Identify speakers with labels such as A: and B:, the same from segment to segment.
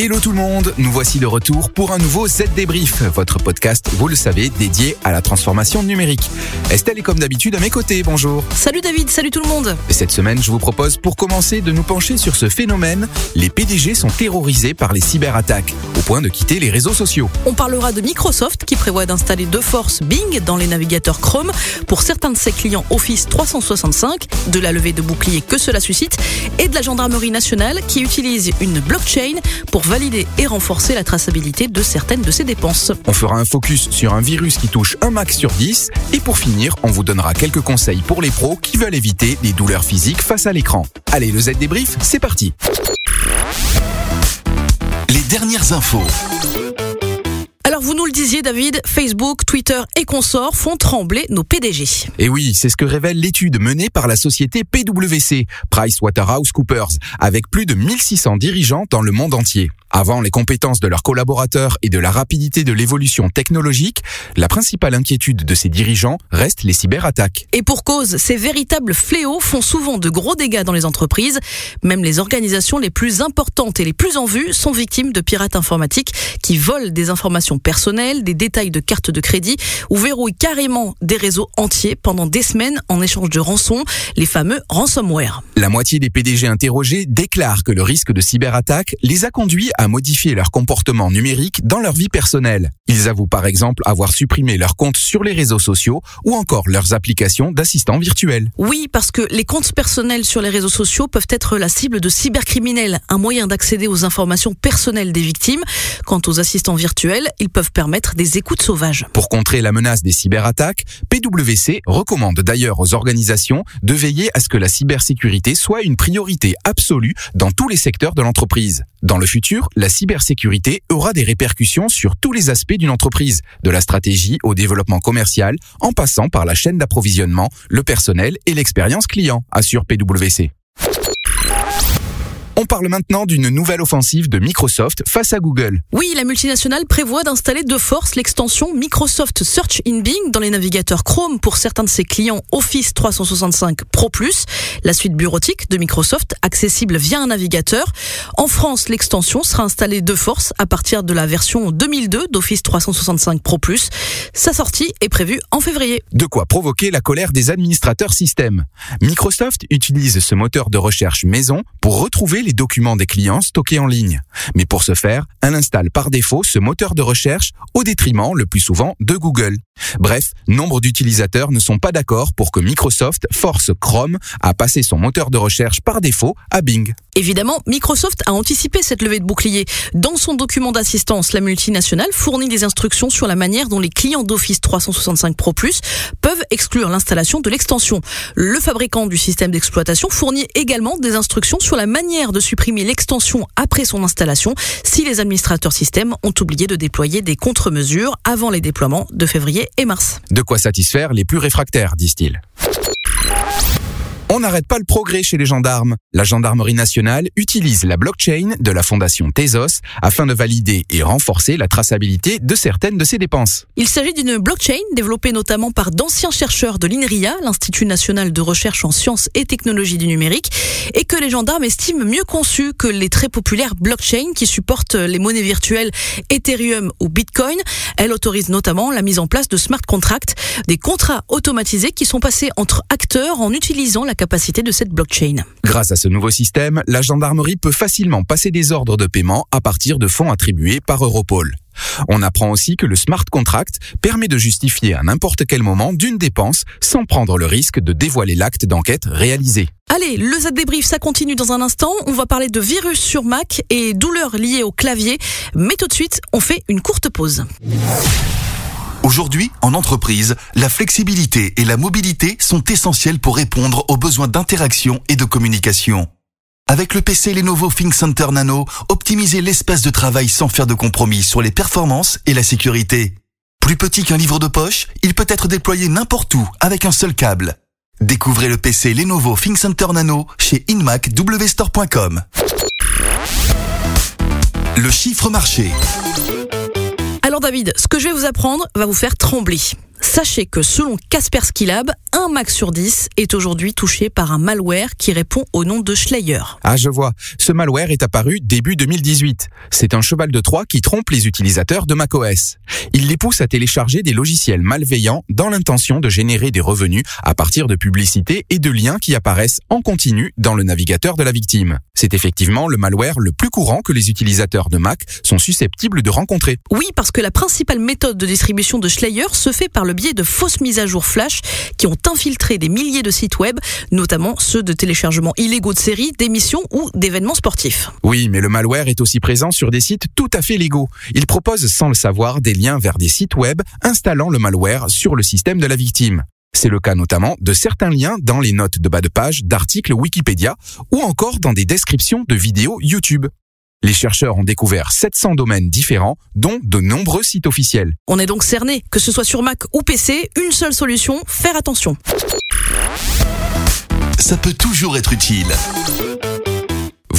A: Hello tout le monde, nous voici de retour pour un nouveau Z Débrief, votre podcast, vous le savez, dédié à la transformation numérique. Estelle est comme d'habitude à mes côtés, bonjour.
B: Salut David, salut tout le monde.
A: Et cette semaine, je vous propose pour commencer de nous pencher sur ce phénomène. Les PDG sont terrorisés par les cyberattaques, au point de quitter les réseaux sociaux.
B: On parlera de Microsoft qui prévoit d'installer de force Bing dans les navigateurs Chrome pour certains de ses clients Office 365, de la levée de boucliers que cela suscite, et de la gendarmerie nationale qui utilise une blockchain pour valider et renforcer la traçabilité de certaines de ses dépenses.
A: On fera un focus sur un virus qui touche un max sur 10 et pour finir, on vous donnera quelques conseils pour les pros qui veulent éviter les douleurs physiques face à l'écran. Allez, le Z débrief, c'est parti.
C: Les dernières infos.
B: Vous nous le disiez David, Facebook, Twitter et consorts font trembler nos PDG.
A: Et oui, c'est ce que révèle l'étude menée par la société PwC, PricewaterhouseCoopers, avec plus de 1600 dirigeants dans le monde entier. Avant les compétences de leurs collaborateurs et de la rapidité de l'évolution technologique, la principale inquiétude de ces dirigeants reste les cyberattaques.
B: Et pour cause, ces véritables fléaux font souvent de gros dégâts dans les entreprises. Même les organisations les plus importantes et les plus en vue sont victimes de pirates informatiques qui volent des informations personnelles, des détails de cartes de crédit ou verrouillent carrément des réseaux entiers pendant des semaines en échange de rançons, les fameux ransomware.
A: La moitié des PDG interrogés déclarent que le risque de cyberattaque les a conduits à modifier leur comportement numérique dans leur vie personnelle. Ils avouent par exemple avoir supprimé leurs comptes sur les réseaux sociaux ou encore leurs applications d'assistants virtuels.
B: Oui, parce que les comptes personnels sur les réseaux sociaux peuvent être la cible de cybercriminels, un moyen d'accéder aux informations personnelles des victimes. Quant aux assistants virtuels, ils peuvent permettre des écoutes sauvages.
A: Pour contrer la menace des cyberattaques, PwC recommande d'ailleurs aux organisations de veiller à ce que la cybersécurité soit une priorité absolue dans tous les secteurs de l'entreprise. Dans le futur, la cybersécurité aura des répercussions sur tous les aspects d'une entreprise, de la stratégie au développement commercial, en passant par la chaîne d'approvisionnement, le personnel et l'expérience client, assure PwC. On parle maintenant d'une nouvelle offensive de Microsoft face à Google.
B: Oui, la multinationale prévoit d'installer de force l'extension Microsoft Search in Bing dans les navigateurs Chrome pour certains de ses clients Office 365 Pro+, la suite bureautique de Microsoft accessible via un navigateur. En France, l'extension sera installée de force à partir de la version 2002 d'Office 365 Pro+. Sa sortie est prévue en février.
A: De quoi provoquer la colère des administrateurs système. Microsoft utilise ce moteur de recherche maison pour retrouver les documents des clients stockés en ligne. Mais pour ce faire, elle installe par défaut ce moteur de recherche au détriment le plus souvent de Google. Bref, nombre d'utilisateurs ne sont pas d'accord pour que Microsoft force Chrome à passer son moteur de recherche par défaut à Bing.
B: Évidemment, Microsoft a anticipé cette levée de bouclier. Dans son document d'assistance, la multinationale fournit des instructions sur la manière dont les clients d'Office 365 Pro Plus peuvent exclure l'installation de l'extension. Le fabricant du système d'exploitation fournit également des instructions sur la manière de supprimer l'extension après son installation si les administrateurs système ont oublié de déployer des contre-mesures avant les déploiements de février et mars.
A: De quoi satisfaire les plus réfractaires, disent-ils. On n'arrête pas le progrès chez les gendarmes. La gendarmerie nationale utilise la blockchain de la fondation Tezos afin de valider et renforcer la traçabilité de certaines de ses dépenses.
B: Il s'agit d'une blockchain développée notamment par d'anciens chercheurs de l'INRIA, l'Institut national de recherche en sciences et technologies du numérique, et que les gendarmes estiment mieux conçue que les très populaires blockchains qui supportent les monnaies virtuelles Ethereum ou Bitcoin. Elle autorise notamment la mise en place de smart contracts, des contrats automatisés qui sont passés entre acteurs en utilisant la capacité de cette blockchain.
A: Grâce à ce nouveau système, la gendarmerie peut facilement passer des ordres de paiement à partir de fonds attribués par Europol. On apprend aussi que le smart contract permet de justifier à n'importe quel moment d'une dépense sans prendre le risque de dévoiler l'acte d'enquête réalisé.
B: Allez, le Z débrief, ça continue dans un instant. On va parler de virus sur Mac et douleurs liées au clavier. Mais tout de suite, on fait une courte pause.
C: Aujourd'hui, en entreprise, la flexibilité et la mobilité sont essentielles pour répondre aux besoins d'interaction et de communication. Avec le PC Lenovo ThinkCenter Nano, optimisez l'espace de travail sans faire de compromis sur les performances et la sécurité. Plus petit qu'un livre de poche, il peut être déployé n'importe où avec un seul câble. Découvrez le PC Lenovo ThinkCenter Nano chez inmacwstore.com. Le chiffre marché.
B: Alors David, ce que je vais vous apprendre va vous faire trembler. Sachez que selon Kaspersky Lab, un Mac sur 10 est aujourd'hui touché par un malware qui répond au nom de Schleyer.
A: Ah, je vois. Ce malware est apparu début 2018. C'est un cheval de Troie qui trompe les utilisateurs de macOS. Il les pousse à télécharger des logiciels malveillants dans l'intention de générer des revenus à partir de publicités et de liens qui apparaissent en continu dans le navigateur de la victime. C'est effectivement le malware le plus courant que les utilisateurs de Mac sont susceptibles de rencontrer.
B: Oui, parce que la principale méthode de distribution de Schleyer se fait par le biais de fausses mises à jour flash qui ont infiltré des milliers de sites web, notamment ceux de téléchargement illégaux de séries, d'émissions ou d'événements sportifs.
A: Oui, mais le malware est aussi présent sur des sites tout à fait légaux. Il propose sans le savoir des liens vers des sites web installant le malware sur le système de la victime. C'est le cas notamment de certains liens dans les notes de bas de page d'articles Wikipédia ou encore dans des descriptions de vidéos YouTube. Les chercheurs ont découvert 700 domaines différents, dont de nombreux sites officiels.
B: On est donc cerné, que ce soit sur Mac ou PC, une seule solution, faire attention.
C: Ça peut toujours être utile.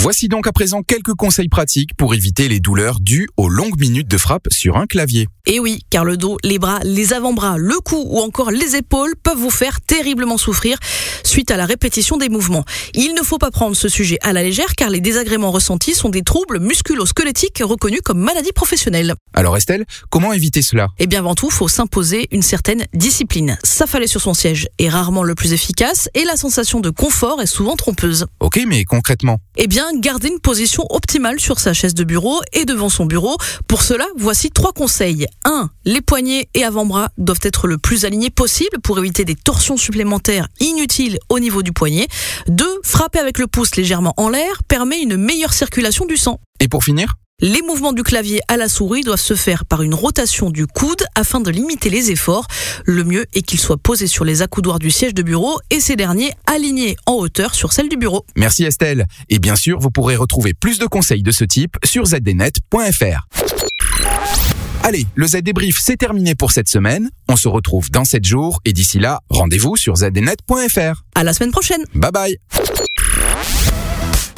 A: Voici donc à présent quelques conseils pratiques pour éviter les douleurs dues aux longues minutes de frappe sur un clavier.
B: Et oui, car le dos, les bras, les avant-bras, le cou ou encore les épaules peuvent vous faire terriblement souffrir suite à la répétition des mouvements. Il ne faut pas prendre ce sujet à la légère car les désagréments ressentis sont des troubles musculo-squelettiques reconnus comme maladies professionnelles.
A: Alors Estelle, comment éviter cela?
B: Eh bien avant tout, faut s'imposer une certaine discipline. S'affaler sur son siège est rarement le plus efficace et la sensation de confort est souvent trompeuse.
A: Ok, mais concrètement
B: Eh bien garder une position optimale sur sa chaise de bureau et devant son bureau. Pour cela, voici trois conseils. 1. Les poignets et avant-bras doivent être le plus alignés possible pour éviter des torsions supplémentaires inutiles au niveau du poignet. 2. Frapper avec le pouce légèrement en l'air permet une meilleure circulation du sang.
A: Et pour finir
B: les mouvements du clavier à la souris doivent se faire par une rotation du coude afin de limiter les efforts. Le mieux est qu'ils soient posés sur les accoudoirs du siège de bureau et ces derniers alignés en hauteur sur celle du bureau.
A: Merci Estelle. Et bien sûr, vous pourrez retrouver plus de conseils de ce type sur zdnet.fr. Allez, le Z débrief, c'est terminé pour cette semaine. On se retrouve dans 7 jours et d'ici là, rendez-vous sur zdnet.fr.
B: À la semaine prochaine.
A: Bye bye.